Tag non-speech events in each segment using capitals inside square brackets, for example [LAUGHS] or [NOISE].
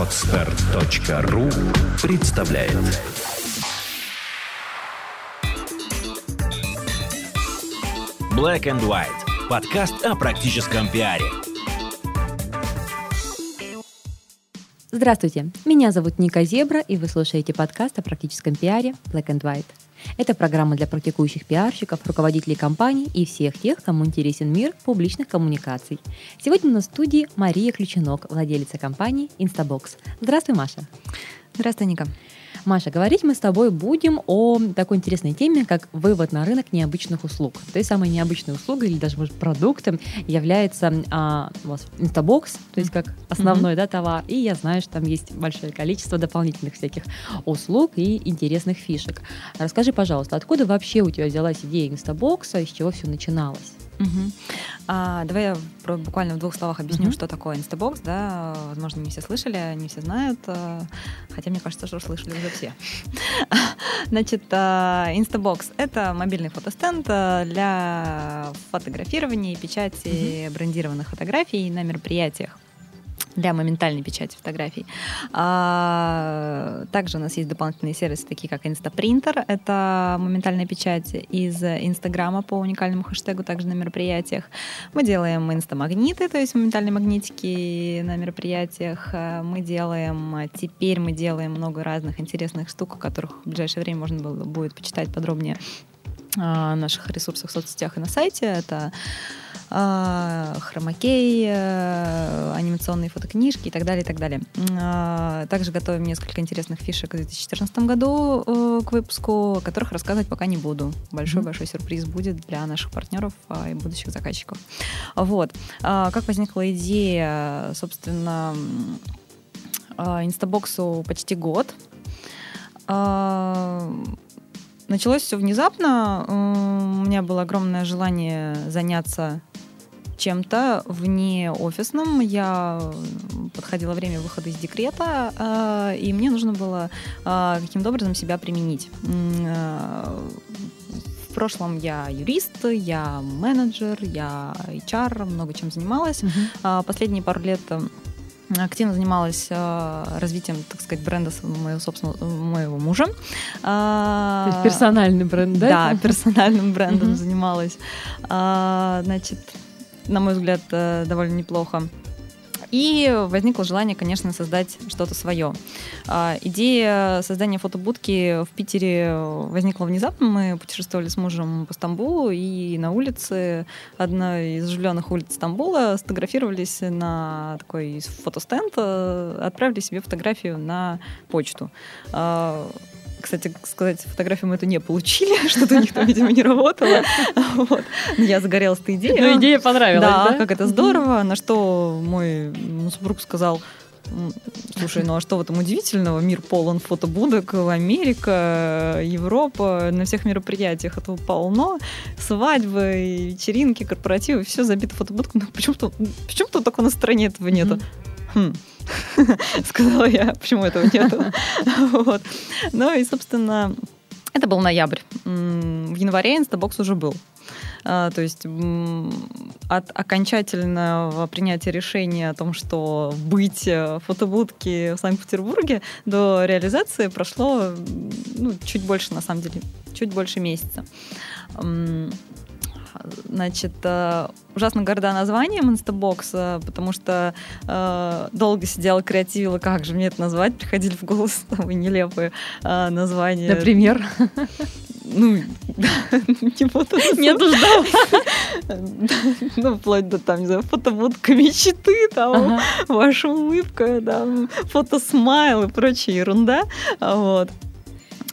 Отстар.ру представляет Black and White. Подкаст о практическом пиаре. Здравствуйте, меня зовут Ника Зебра, и вы слушаете подкаст о практическом пиаре Black and White. Это программа для практикующих пиарщиков, руководителей компаний и всех тех, кому интересен мир публичных коммуникаций. Сегодня на студии Мария Ключенок, владелица компании Instabox. Здравствуй, Маша. Здравствуй, Ника. Маша, говорить мы с тобой будем о такой интересной теме, как вывод на рынок необычных услуг. То есть самой необычной услугой или даже, может, продуктом является а, у вас Instabox, то есть как основной mm-hmm. да, товар. И я знаю, что там есть большое количество дополнительных всяких услуг и интересных фишек. Расскажи, пожалуйста, откуда вообще у тебя взялась идея Instabox, из чего все начиналось? Угу. А, давай я буквально в двух словах объясню, угу. что такое Instabox. Да? Возможно, не все слышали, не все знают, а, хотя мне кажется, что слышали уже все. [LAUGHS] Значит, а, Instabox — это мобильный фотостенд а, для фотографирования и печати угу. брендированных фотографий на мероприятиях для моментальной печати фотографий. А, также у нас есть дополнительные сервисы, такие как Instaprinter, это моментальная печать из Инстаграма по уникальному хэштегу, также на мероприятиях. Мы делаем инстамагниты, то есть моментальные магнитики на мероприятиях. Мы делаем, теперь мы делаем много разных интересных штук, о которых в ближайшее время можно было, будет почитать подробнее а, наших ресурсах в соцсетях и на сайте. Это хромакей, анимационные фотокнижки и так далее, и так далее. А, также готовим несколько интересных фишек в 2014 году к выпуску, о которых рассказывать пока не буду. Большой-большой сюрприз будет для наших партнеров и будущих заказчиков. Вот. Как возникла идея, собственно, инстабоксу почти год. Началось все внезапно. У меня было огромное желание заняться чем-то вне офисном. Я подходила время выхода из декрета, а, и мне нужно было а, каким-то образом себя применить. А, в прошлом я юрист, я менеджер, я HR, много чем занималась. Uh-huh. Последние пару лет активно занималась э, развитием, так сказать, бренда моего собственного моего мужа. То есть персональный бренд, да? Да, персональным [LAUGHS] брендом занималась. Значит, на мой взгляд, э, довольно неплохо. И возникло желание, конечно, создать что-то свое. А, идея создания фотобудки в Питере возникла внезапно. Мы путешествовали с мужем по Стамбулу и на улице, одной из оживленных улиц Стамбула, сфотографировались на такой фотостенд, э, отправили себе фотографию на почту. Кстати, сказать, фотографию мы эту не получили, [LAUGHS] что-то у них там, видимо, не работало. [LAUGHS] Вот. Я загорелась этой идеей. Но идея понравилась, да? Да, как это здорово. На что мой супруг сказал, Слушай, ну а что в этом удивительного? Мир полон фотобудок, Америка, Европа, на всех мероприятиях этого полно. Свадьбы, вечеринки, корпоративы, все забито фотобудками. Ну, почему-то почему только на стороне этого нету. Хм. [LAUGHS] сказала я, почему этого нету. [LAUGHS] вот. Ну и, собственно, это был ноябрь. В январе Инстабокс уже был. А, то есть от окончательного принятия решения о том, что быть в фотобудке в Санкт-Петербурге, до реализации прошло ну, чуть больше, на самом деле, чуть больше месяца. Значит, э, ужасно горда названием Instabox, э, потому что э, долго сидела, креативила, как же мне это назвать, приходили в голову самые нелепые э, названия. Например? Ну, [LAUGHS] не буду. Не ждала. Ну, вплоть до, там, не знаю, фотобудка мечты, там, ваша улыбка, там, фотосмайл и прочая ерунда. Вот.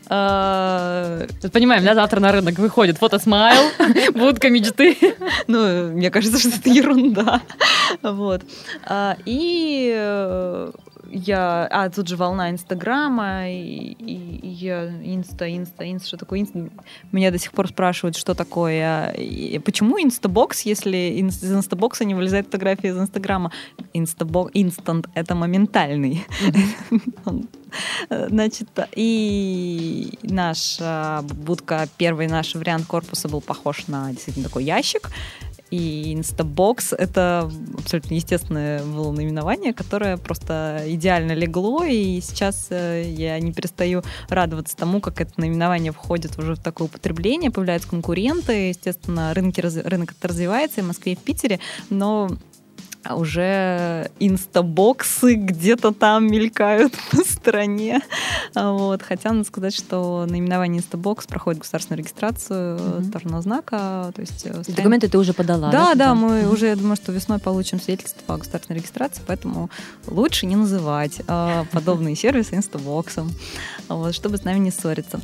А, понимаем, да, завтра на рынок выходит фотосмайл, [LAUGHS] будка мечты. [LAUGHS] Ну, мне кажется, что это ерунда. Вот. А, и э, я... А, тут же волна Инстаграма, и, и, я Инста, Инста, Инста, что такое Инста? Меня до сих пор спрашивают, что такое... И почему Инстабокс, если из Инстабокса не вылезает фотография из Инстаграма? Инстабокс, instant — это моментальный. Значит, и наша будка, первый наш вариант корпуса был похож на действительно такой ящик, И Instabox — это абсолютно естественное было наименование, которое просто идеально легло, и сейчас э, я не перестаю радоваться тому, как это наименование входит уже в такое употребление, появляются конкуренты, естественно, рынки, рынок развивается и в Москве, и в Питере, но уже инстабоксы где-то там мелькают [LAUGHS] по стране. Вот. Хотя надо сказать, что наименование инстабокс проходит государственную регистрацию mm-hmm. товарного знака. То есть э, стран... Документы ты уже подала? Да, да, да мы mm-hmm. уже, я думаю, что весной получим свидетельство о государственной регистрации, поэтому лучше не называть э, подобные [LAUGHS] сервисы инстабоксом, вот, чтобы с нами не ссориться.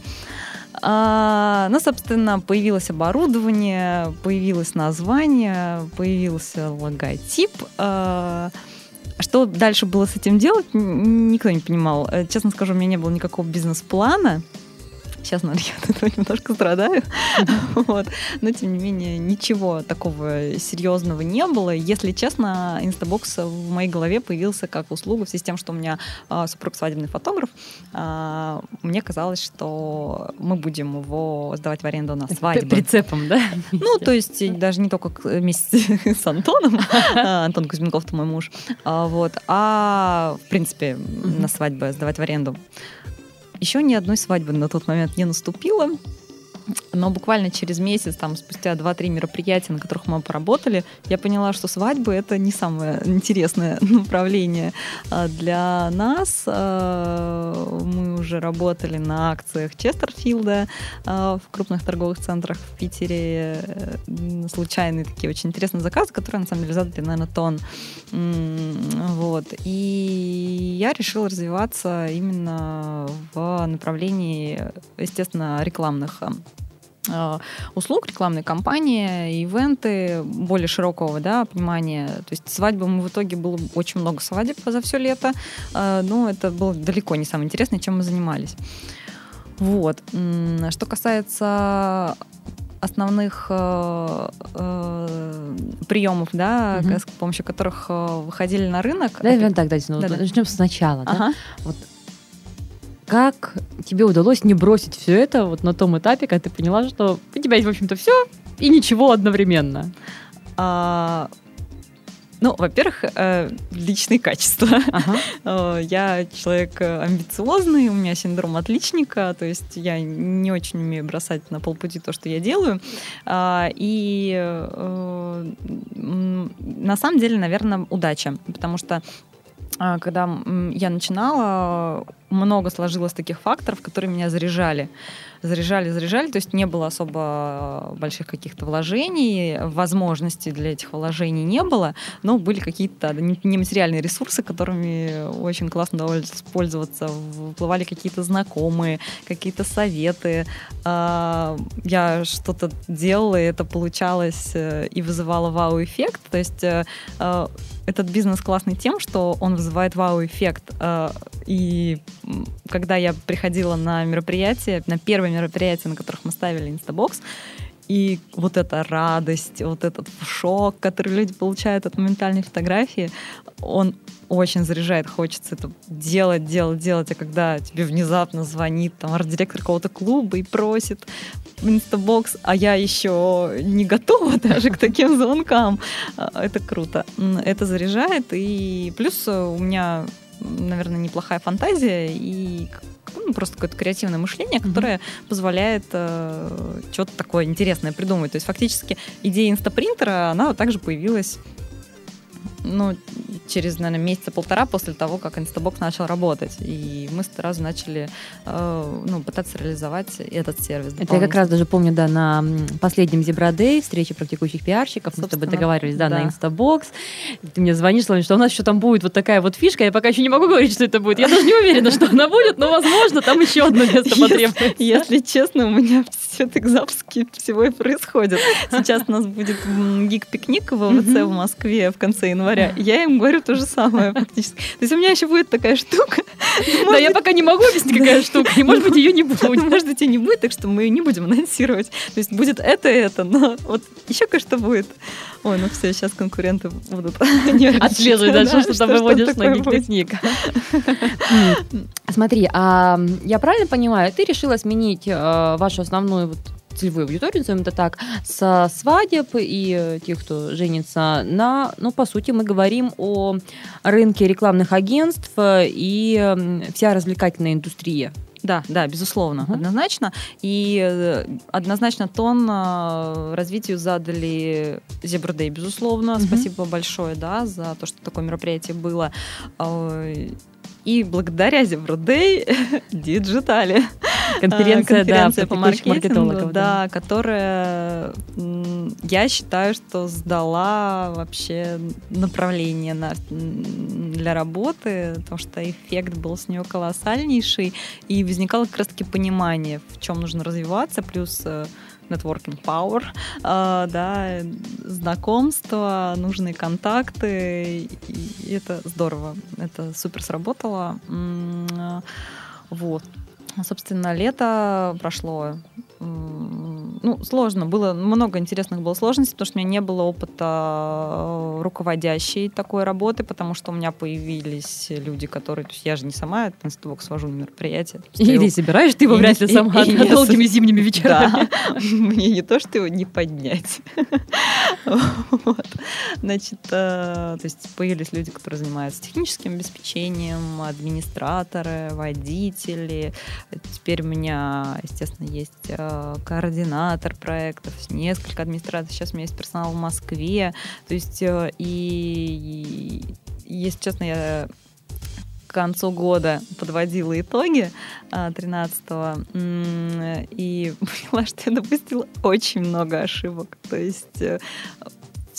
А, ну, собственно, появилось оборудование, появилось название, появился логотип. А, что дальше было с этим делать, никто не понимал. Э, честно скажу, у меня не было никакого бизнес-плана. Сейчас, наверное, я от этого немножко страдаю. [LAUGHS] вот. Но, тем не менее, ничего такого серьезного не было. Если честно, Инстабокс в моей голове появился как услуга в связи с тем, что у меня а, супруг свадебный фотограф. А, мне казалось, что мы будем его сдавать в аренду на свадьбу. Прицепом, да? [LAUGHS] Ну, то есть даже не только вместе [LAUGHS] с Антоном, а, Антон Кузьменков, это мой муж, а, вот, а в принципе на свадьбы сдавать в аренду. Еще ни одной свадьбы на тот момент не наступило. Но буквально через месяц, там, спустя 2-3 мероприятия, на которых мы поработали, я поняла, что свадьбы — это не самое интересное [LAUGHS] направление а, для нас. А, мы уже работали на акциях Честерфилда в крупных торговых центрах в Питере. Случайные такие очень интересные заказы, которые, на самом деле, задали, наверное, тон. Вот. И я решила развиваться именно в направлении, естественно, рекламных Э, услуг, рекламной кампании, ивенты более широкого да, понимания. То есть свадьбы мы в итоге было очень много свадеб за все лето, э, но это было далеко не самое интересное, чем мы занимались. Вот. Что касается основных э, э, приемов, да, угу. с помощью которых э, выходили на рынок. Да, это... так, давайте, ну, да, начнем сначала. Ага. Да? Вот как тебе удалось не бросить все это вот на том этапе, когда ты поняла, что у тебя есть, в общем-то, все и ничего одновременно? А, ну, во-первых, э, личные качества. Ага. [LAUGHS] Э, я человек амбициозный, у меня синдром отличника, то есть я не очень умею бросать на полпути то, что я делаю. А, и э, на самом деле, наверное, удача, потому что а, когда я начинала, много сложилось таких факторов, которые меня заряжали. Заряжали, заряжали, то есть не было особо больших каких-то вложений, возможностей для этих вложений не было, но были какие-то нематериальные ресурсы, которыми очень классно довольно пользоваться, выплывали какие-то знакомые, какие-то советы. А, я что-то делала, и это получалось э, и вызывало вау-эффект, то есть э, э, этот бизнес классный тем, что он вызывает вау-эффект. И когда я приходила на мероприятие, на первое мероприятие, на которых мы ставили Инстабокс, и вот эта радость, вот этот шок, который люди получают от моментальной фотографии, он очень заряжает, хочется это делать, делать, делать. А когда тебе внезапно звонит там арт-директор какого-то клуба и просит инстабокс, а я еще не готова [LAUGHS] даже к таким звонкам, а, это круто. Это заряжает. И плюс у меня наверное, неплохая фантазия и ну, просто какое-то креативное мышление, которое mm-hmm. позволяет э, что-то такое интересное придумать. То есть фактически идея инстапринтера, она также появилась ну, через, наверное, месяца полтора после того, как Instabox начал работать. И мы сразу начали э, ну, пытаться реализовать этот сервис. Это я как раз даже помню, да, на последнем Day, встрече практикующих пиарщиков, мы с тобой договаривались, да, да, на Instabox. Ты мне звонишь, что у нас еще там будет вот такая вот фишка, я пока еще не могу говорить, что это будет. Я даже не уверена, что она будет, но, возможно, там еще одно место потребуется. Если честно, у меня все так запуски всего и происходит. Сейчас у нас будет гик-пикник в ВВЦ в Москве в конце января. Я им говорю то же самое фактически. То есть у меня еще будет такая штука. Да, я пока не могу объяснить, какая штука. И, может быть, ее не [LAUGHS] будет. Может быть, ее не будет, так что мы ее не будем анонсировать. То есть будет это и это, но вот еще кое-что будет. Ой, ну все, сейчас конкуренты будут [LAUGHS] отслеживать дальше, что там выводишь на гик [LAUGHS] Смотри, а я правильно понимаю, ты решила сменить э, вашу основную вот целевую аудиторию, назовем это так, со свадеб и тех, кто женится на, ну, по сути, мы говорим о рынке рекламных агентств и вся развлекательная индустрия. Да, да, безусловно, uh-huh. однозначно. И э, однозначно тон э, развитию задали Зебрдей, безусловно. Uh-huh. Спасибо большое, да, за то, что такое мероприятие было. И благодаря Зебрдей [LAUGHS] диджитали. Конференция, конференция да, по маркетингу, да, да, которая, я считаю, что сдала вообще направление на, для работы, потому что эффект был с нее колоссальнейший, и возникало как раз-таки понимание, в чем нужно развиваться, плюс э, networking power, э, да, знакомства, нужные контакты, и это здорово, это супер сработало. Вот. Собственно, лето прошло ну, сложно. Было много интересных было сложностей, потому что у меня не было опыта э, руководящей такой работы, потому что у меня появились люди, которые... То есть я же не сама институт свожу на мероприятие. И ты собираешь ты его вряд ли [LAUGHS] сама и, долгими зимними [LAUGHS] вечерами. Да. [LAUGHS] Мне не то, что его не поднять. вот. Значит, э, то есть появились люди, которые занимаются техническим обеспечением, администраторы, водители. Теперь у меня, естественно, есть э, координатор проектов, несколько администраторов. Сейчас у меня есть персонал в Москве. То есть э, и, и если честно, я к концу года подводила итоги 13-го а, и [LAUGHS] поняла, что я допустила очень много ошибок. То есть э,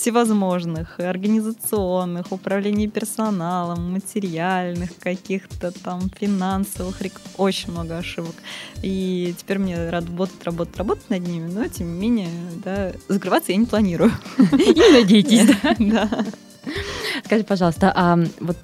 всевозможных, организационных, управления персоналом, материальных, каких-то там финансовых, очень много ошибок. И теперь мне работать, работать, работать над ними, но тем не менее, да, закрываться я не планирую. [LAUGHS] И надейтесь, да. Скажи, пожалуйста, а вот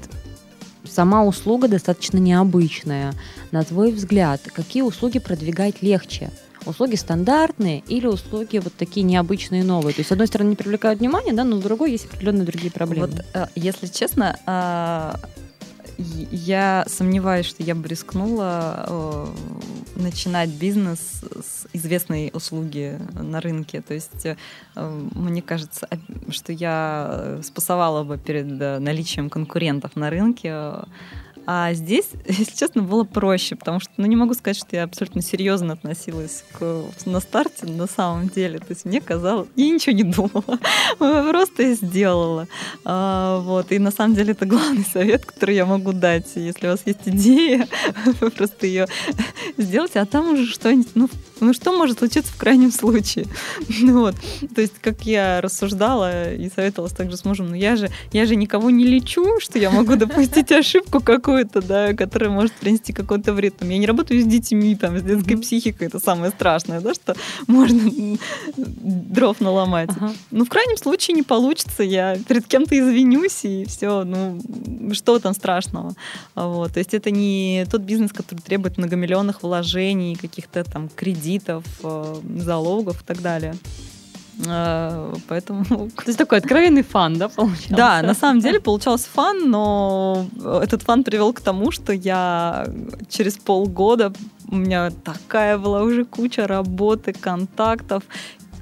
сама услуга достаточно необычная. На твой взгляд, какие услуги продвигать легче? Услуги стандартные или услуги вот такие необычные новые. То есть, с одной стороны, не привлекают внимание, да, но с другой есть определенные другие проблемы. Вот, э, если честно, а, я сомневаюсь, что я бы рискнула э, начинать бизнес с известной услуги на рынке. То есть э, мне кажется, что я спасовала бы перед наличием конкурентов на рынке а здесь, [LAUGHS] если честно, было проще, потому что, ну, не могу сказать, что я абсолютно серьезно относилась к, на старте, на самом деле. То есть мне казалось, я ничего не думала, [LAUGHS] просто сделала. А, вот. И на самом деле это главный [LAUGHS] совет, который я могу дать. Если у вас есть идея, вы просто ее сделайте, а там уже что-нибудь, ну, ну, что может случиться в крайнем случае? Ну, вот. То есть, как я рассуждала и советовалась также с мужем, ну, я же, я же никого не лечу, что я могу допустить ошибку какую-то, да, которая может принести какой-то вред. Там, я не работаю с детьми, там, с детской психикой, это самое страшное, да, что можно дров наломать. Ага. Ну, в крайнем случае не получится, я перед кем-то извинюсь, и все, ну, что там страшного? Вот. То есть, это не тот бизнес, который требует многомиллионных вложений, каких-то там кредитов, кредитов, э, залогов и так далее. Э, поэтому... [LAUGHS] То есть такой откровенный фан, да, получался? Да, на самом деле получался фан, но этот фан привел к тому, что я через полгода у меня такая была уже куча работы, контактов,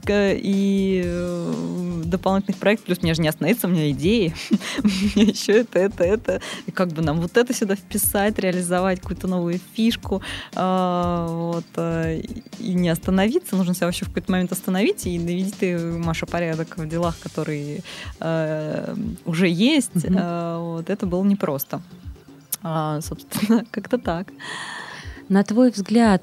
и э, дополнительных проектов, плюс мне же не остановиться, у меня идеи, [LAUGHS] меня еще это, это, это, и как бы нам вот это сюда вписать, реализовать какую-то новую фишку, а, вот, э, и не остановиться, нужно себя вообще в какой-то момент остановить и наведи ты, Маша, порядок в делах, которые э, уже есть, вот, это было непросто. А, собственно, [LAUGHS] как-то так. На твой взгляд,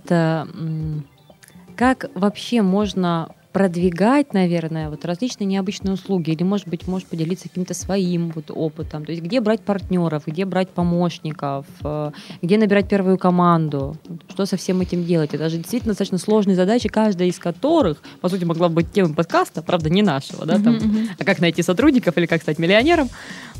как вообще можно продвигать, наверное, вот различные необычные услуги, или, может быть, можешь поделиться каким-то своим вот опытом, то есть где брать партнеров, где брать помощников, э, где набирать первую команду, что со всем этим делать. Это же действительно достаточно сложные задачи, каждая из которых, по сути, могла бы быть темой подкаста, правда, не нашего, да, там, uh-huh, а как найти сотрудников или как стать миллионером.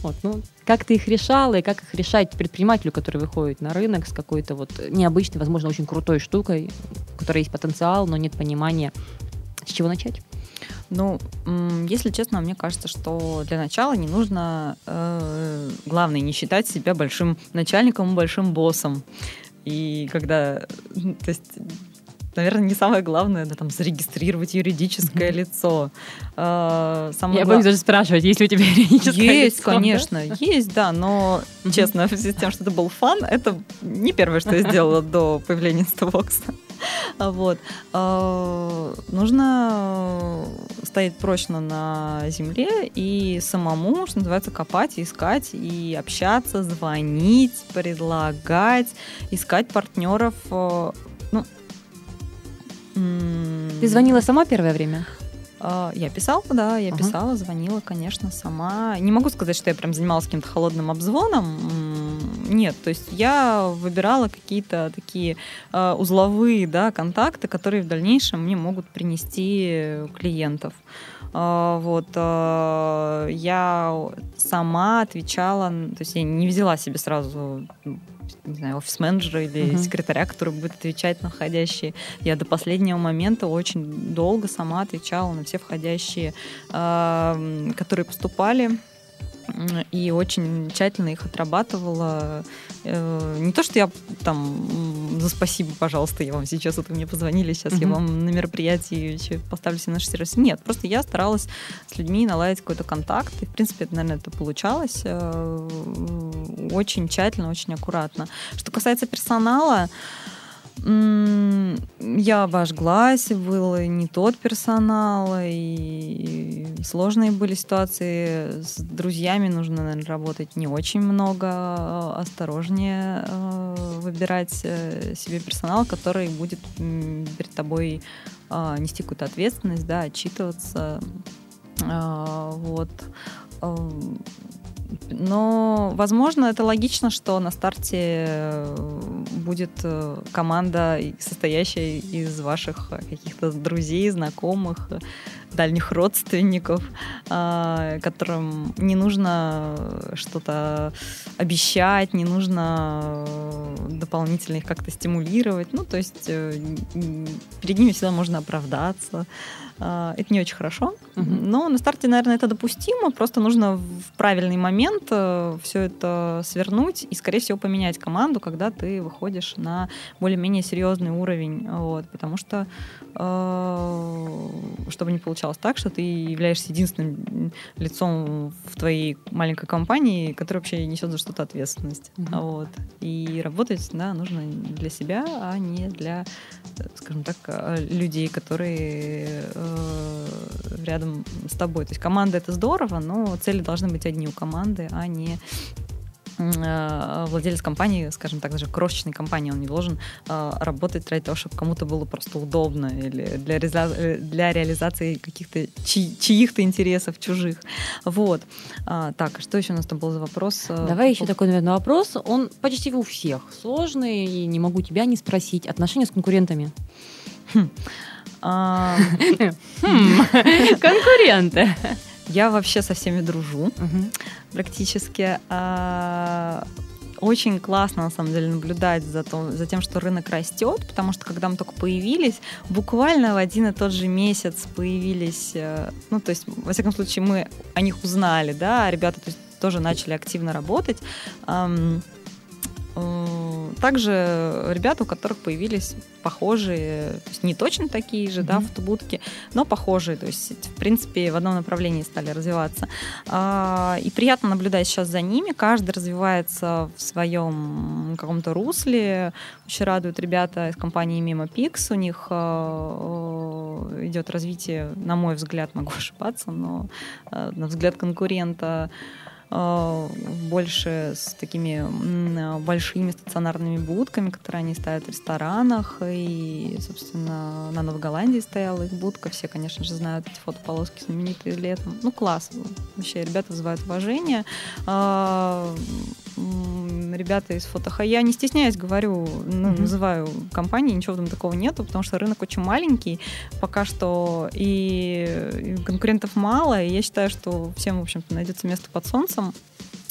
Вот, ну, как ты их решала и как их решать предпринимателю, который выходит на рынок с какой-то вот необычной, возможно, очень крутой штукой, у которой есть потенциал, но нет понимания, с чего начать? Ну, если честно, мне кажется, что для начала не нужно, э, главное, не считать себя большим начальником, большим боссом. И когда, то есть наверное, не самое главное, да, там, зарегистрировать юридическое лицо. А, самое Я гла... боюсь даже спрашивать, есть ли у тебя [LAUGHS] юридическое есть, лицо? конечно, да? есть, да, но, честно, [LAUGHS] в связи с тем, что это был фан, это не первое, что я сделала до появления Instavox. [LAUGHS] Вот. А, нужно стоять прочно на земле и самому, что называется, копать, искать и общаться, звонить, предлагать, искать партнеров. Э, ну, Ты звонила сама первое время? А, я писала, да, я писала, звонила, конечно, сама. Не могу сказать, что я прям занималась каким-то холодным обзвоном. Нет, то есть я выбирала какие-то такие э, узловые да, контакты, которые в дальнейшем мне могут принести клиентов. Э, вот, я сама отвечала, то есть я не взяла себе сразу не знаю, офис-менеджера или uh-huh. секретаря, который будет отвечать на входящие. Я до последнего момента очень долго сама отвечала на все входящие, э, которые поступали и очень тщательно их отрабатывала. Э, не то, что я там за спасибо, пожалуйста, я вам сейчас, вот вы мне позвонили, сейчас mm-hmm. я вам на мероприятии поставлю себе наш сервис. Нет, просто я старалась с людьми наладить какой-то контакт, и, в принципе, это, наверное, это получалось э, очень тщательно, очень аккуратно. Что касается персонала, я обожглась, был не тот персонал, и сложные были ситуации. С друзьями нужно, наверное, работать не очень много, а осторожнее э, выбирать э, себе персонал, который будет перед тобой а, нести какую-то ответственность, да, отчитываться. Вот но, возможно, это логично, что на старте э, будет э, команда, состоящая из ваших каких-то друзей, знакомых, дальних родственников, а, которым не нужно что-то обещать, не нужно дополнительно их как-то стимулировать. Ну, то есть э, перед ними всегда можно оправдаться. А, это не очень хорошо. Угу. Но на старте, наверное, это допустимо. Просто нужно в правильный момент э, все это свернуть и, скорее всего, поменять команду, когда ты выходишь на более-менее серьезный уровень. Вот, потому что э, чтобы не получалось так, что ты являешься единственным лицом в твоей маленькой компании, который вообще несет за что-то ответственность. Угу. Вот. И работать да, нужно для себя, а не для, скажем так, людей, которые э, рядом с тобой. То есть команда это здорово, но цели должны быть одни у команды, а не э, владелец компании, скажем так, даже крошечной компании, он не должен э, работать ради того, чтобы кому-то было просто удобно или для, реализа- для реализации каких-то чьи- чьих-то интересов, чужих. Вот. А, так, что еще у нас там был за вопрос? Давай еще такой, наверное, вопрос. Он почти у всех сложный, и не могу тебя не спросить. Отношения с конкурентами? Хм. [LAUGHS] Конкуренты. Я вообще со всеми дружу практически. А, очень классно, на самом деле, наблюдать за, то, за тем, что рынок растет, потому что когда мы только появились, буквально в один и тот же месяц появились, э, ну, то есть, во всяком случае, мы о них узнали, да, а ребята то есть, тоже начали активно работать. Э, также ребята, у которых появились похожие, то есть не точно такие же, mm-hmm. да, фотобудки, но похожие, то есть, в принципе, в одном направлении стали развиваться. А, и приятно наблюдать сейчас за ними, каждый развивается в своем каком-то русле. Очень радуют ребята из компании Mimo Pix, у них э, идет развитие, на мой взгляд, могу [LAUGHS] ошибаться, но э, на взгляд конкурента, Э, больше с такими большими стационарными будками, которые они ставят в ресторанах. И, собственно, на Новой Голландии стояла их будка. Все, конечно же, знают эти фотополоски знаменитые летом. Ну, класс. Вообще, ребята вызывают уважение. Ребята из фотоха. Я не стесняюсь, говорю, ну, mm-hmm. называю компании, ничего там такого нету, потому что рынок очень маленький пока что, и конкурентов мало, и я считаю, что всем, в общем-то, найдется место под солнцем.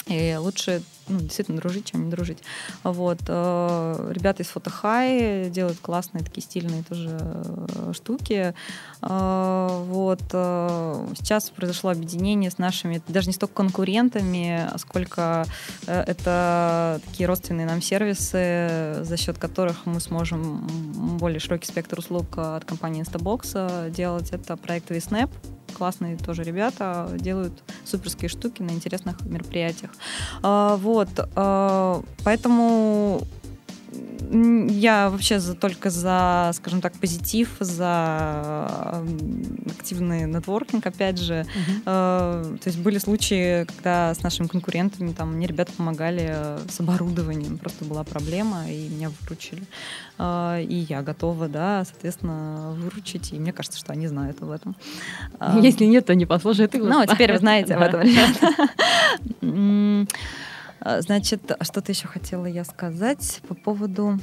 И лучше ну, действительно дружить, чем не дружить. Вот. Э, ребята из Фотохай делают классные такие стильные тоже э, штуки. Э, вот. Сейчас произошло объединение с нашими, даже не столько конкурентами, сколько это такие родственные нам сервисы, за счет которых мы сможем более широкий спектр услуг от компании Instabox делать. Это проект VSnap, классные тоже ребята, делают суперские штуки на интересных мероприятиях. Вот, поэтому я вообще за, только за, скажем так, позитив, за активный нетворкинг, опять же. Uh-huh. Э, то есть были случаи, когда с нашими конкурентами там мне ребята помогали с оборудованием, просто была проблема, и меня выручили. Э, и я готова, да, соответственно, выручить, и мне кажется, что они знают об этом. Если нет, то не послушают их. Ну, теперь вы знаете об этом, ребята. [LAUGHS] А, значит, что-то еще хотела я сказать по поводу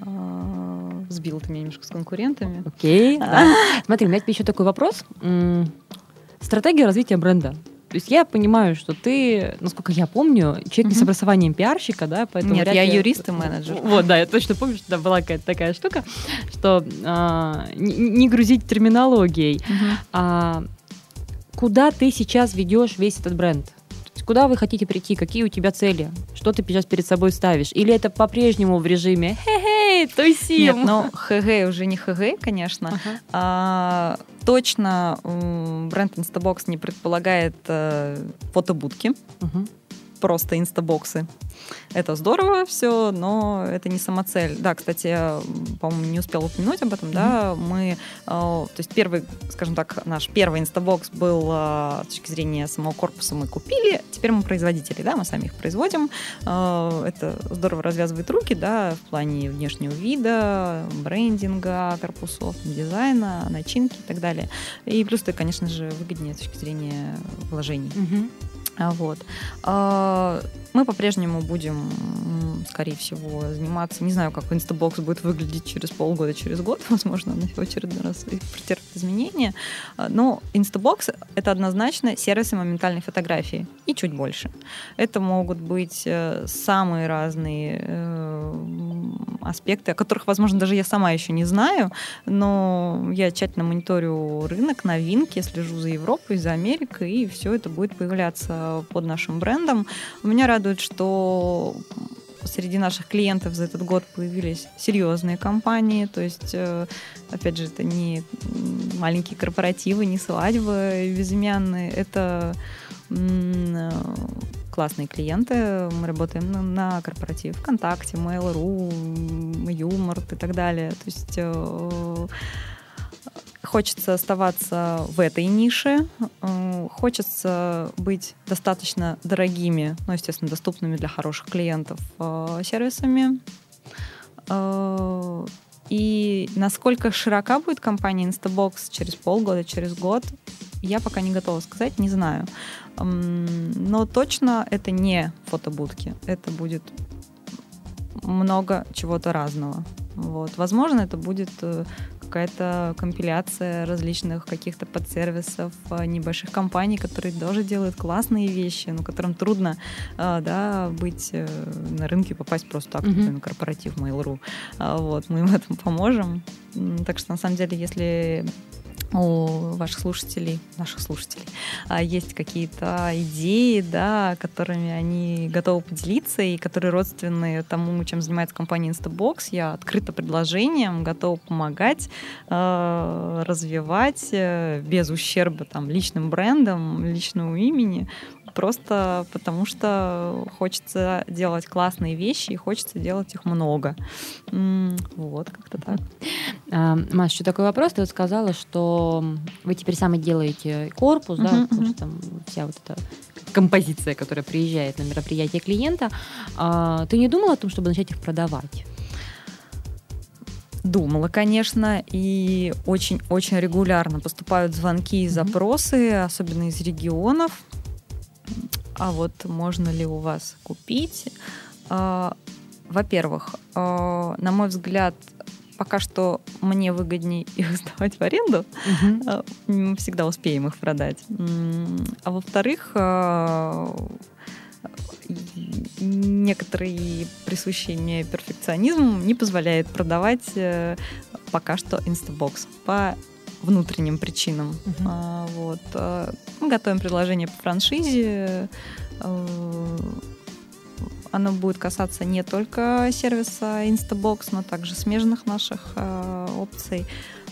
а, сбил ты меня немножко с конкурентами. Окей. Да. Смотри, у меня тебе еще такой вопрос. Стратегия развития бренда. То есть я понимаю, что ты, насколько я помню, человек не с образованием пиарщика, да, поэтому... Нет, я ли... юрист и [LAUGHS] менеджер. Вот, да, я точно помню, что была какая-то такая штука, что а, не, не грузить терминологией. А, куда ты сейчас ведешь весь этот бренд? Куда вы хотите прийти? Какие у тебя цели? Что ты сейчас перед собой ставишь? Или это по-прежнему в режиме хе-хей, тусим? Нет, ну хе-хей уже не хе-хей, конечно. Ага. А, точно бренд Instabox не предполагает а, фотобудки. Угу просто инстабоксы. Это здорово все, но это не самоцель. Да, кстати, я, по-моему, не успела упомянуть об этом, mm-hmm. да, мы, э, то есть первый, скажем так, наш первый инстабокс был э, с точки зрения самого корпуса мы купили, теперь мы производители, да, мы сами их производим. Э, это здорово развязывает руки, да, в плане внешнего вида, брендинга, корпусов, дизайна, начинки и так далее. И плюс это, конечно же, выгоднее с точки зрения вложений. Mm-hmm. Вот. А, мы по-прежнему будем, скорее всего, заниматься. Не знаю, как Instabox будет выглядеть через полгода, через год. [LAUGHS] Возможно, он в очередной раз претерпит изменения. А, но Instabox — это однозначно сервисы моментальной фотографии. И чуть больше. Это могут быть э, самые разные э, аспекты, о которых, возможно, даже я сама еще не знаю, но я тщательно мониторю рынок, новинки, слежу за Европой, за Америкой, и все это будет появляться под нашим брендом. Меня радует, что среди наших клиентов за этот год появились серьезные компании, то есть, э, опять же, это не маленькие корпоративы, не свадьбы безымянные, это э, классные клиенты. Мы работаем на, на корпоративе ВКонтакте, Mail.ru, Юмор и так далее. То есть э, хочется оставаться в этой нише, э, хочется быть достаточно дорогими, ну, естественно, доступными для хороших клиентов э, сервисами. Э, и насколько широка будет компания Instabox через полгода, через год, я пока не готова сказать, не знаю. Но точно это не фотобудки. Это будет много чего-то разного. Вот. Возможно, это будет э, какая-то компиляция различных каких-то подсервисов э, небольших компаний, которые тоже делают классные вещи, но которым трудно э, да, быть на рынке попасть просто так, mm-hmm. на корпоратив Mail.ru. Вот, мы им в этом поможем. Так что, на самом деле, если у ваших слушателей, наших слушателей, а, есть какие-то идеи, да, которыми они готовы поделиться и которые родственны тому, чем занимается компания Instabox. Я открыта предложением, готова помогать, а, развивать э, без ущерба там, личным брендам, личному имени просто потому что хочется делать классные вещи и хочется делать их много. Вот, как-то так. А, Маш, еще такой вопрос. Ты вот сказала, что вы теперь сами делаете корпус, да, uh-huh, там вся вот эта композиция, которая приезжает на мероприятие клиента. А, ты не думала о том, чтобы начать их продавать? Думала, конечно, и очень-очень регулярно поступают звонки и запросы, mm-hmm. особенно из регионов а вот можно ли у вас купить? А, во-первых, а, на мой взгляд, пока что мне выгоднее [LAUGHS] их сдавать в аренду. Угу. Мы всегда успеем их продать. А во-вторых, некоторый присущий мне перфекционизм не позволяет продавать э, пока что Instabox по внутренним причинам. Uh-huh. А, вот. Э, мы готовим предложение по франшизе. Э, оно будет касаться не только сервиса Instabox, но также смежных наших э, опций.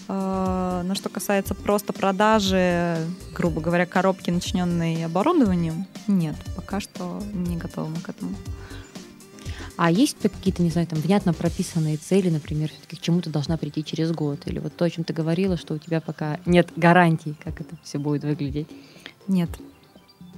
Э, но что касается просто продажи, грубо говоря, коробки, начиненной оборудованием, нет, пока что не готовы мы к этому. А есть какие-то, не знаю, там внятно прописанные цели, например, все-таки к чему ты должна прийти через год? Или вот то, о чем ты говорила, что у тебя пока нет гарантий, как это все будет выглядеть? Нет.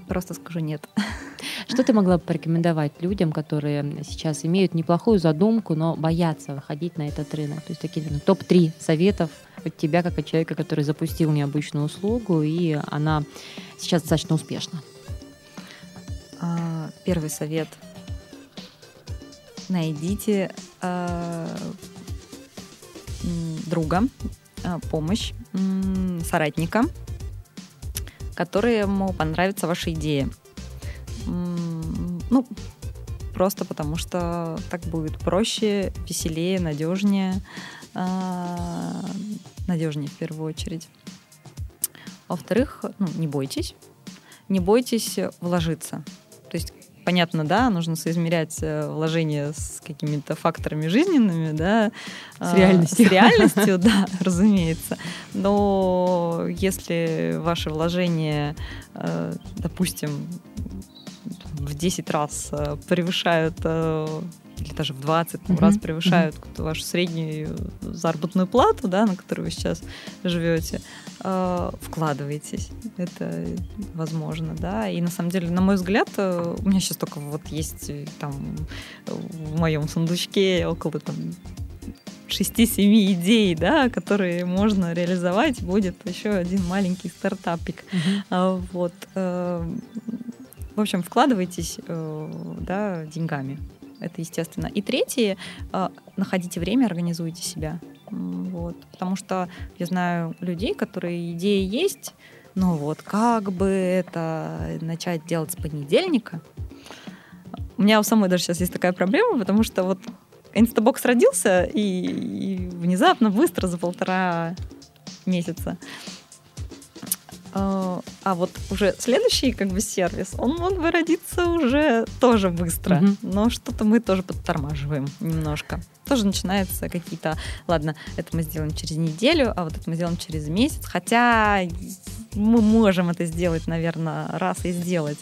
Просто скажу нет. [LAUGHS] Что ты могла бы порекомендовать людям, которые сейчас имеют неплохую задумку, но боятся выходить на этот рынок? То есть такие ну, топ-3 советов от тебя, как от человека, который запустил необычную услугу, и она сейчас достаточно успешна. А, первый совет. Найдите э, друга, э, помощь, э, соратника, которому понравится ваша идея. Ну, просто потому что так будет проще, веселее, надежнее. А, надежнее в первую очередь. Во-вторых, ну, не бойтесь. Не бойтесь вложиться. Понятно, да, нужно соизмерять э, вложение с какими-то факторами жизненными, да. С реальностью. С реальностью, [LAUGHS] да, разумеется. Но если ваши вложения, э, допустим, в 10 раз э, превышают или даже в 20 mm-hmm. раз превышают mm-hmm. вашу среднюю заработную плату, да, на которую вы сейчас живете, э, вкладываетесь. Это возможно, да. И на самом деле, на мой взгляд, э, у меня сейчас только вот есть э, там в моем сундучке около там 6-7 идей, да, которые можно реализовать, будет еще один маленький стартапик. Uh-huh. Вот. Э, в общем, вкладывайтесь да, деньгами. Это естественно. И третье, а, находите время, организуйте себя. Вот. Потому что я знаю людей, которые идеи есть, но вот как бы это начать делать с понедельника. У меня у самой даже сейчас есть такая проблема, потому что вот Инстабокс родился и, и внезапно, быстро, за полтора месяца. А, а вот уже следующий как бы сервис, он мог бы родиться уже тоже быстро, mm-hmm. но что-то мы тоже подтормаживаем немножко. Тоже начинаются какие-то, ладно, это мы сделаем через неделю, а вот это мы сделаем через месяц, хотя мы можем это сделать, наверное, раз и сделать.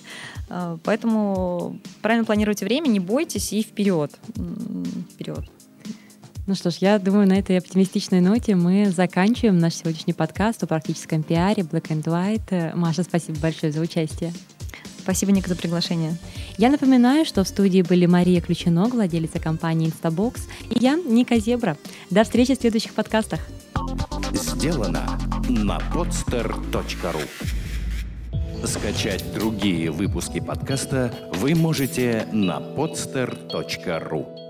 А, поэтому правильно планируйте время, не бойтесь и вперед. Вперед. Ну что ж, я думаю, на этой оптимистичной ноте мы заканчиваем наш сегодняшний подкаст о практическом пиаре Black and White. Маша, спасибо большое за участие. Спасибо, Ника, за приглашение. Я напоминаю, что в студии были Мария Ключино, владелица компании Instabox, и я, Ника Зебра. До встречи в следующих подкастах. Сделано на podster.ru Скачать другие выпуски подкаста вы можете на podster.ru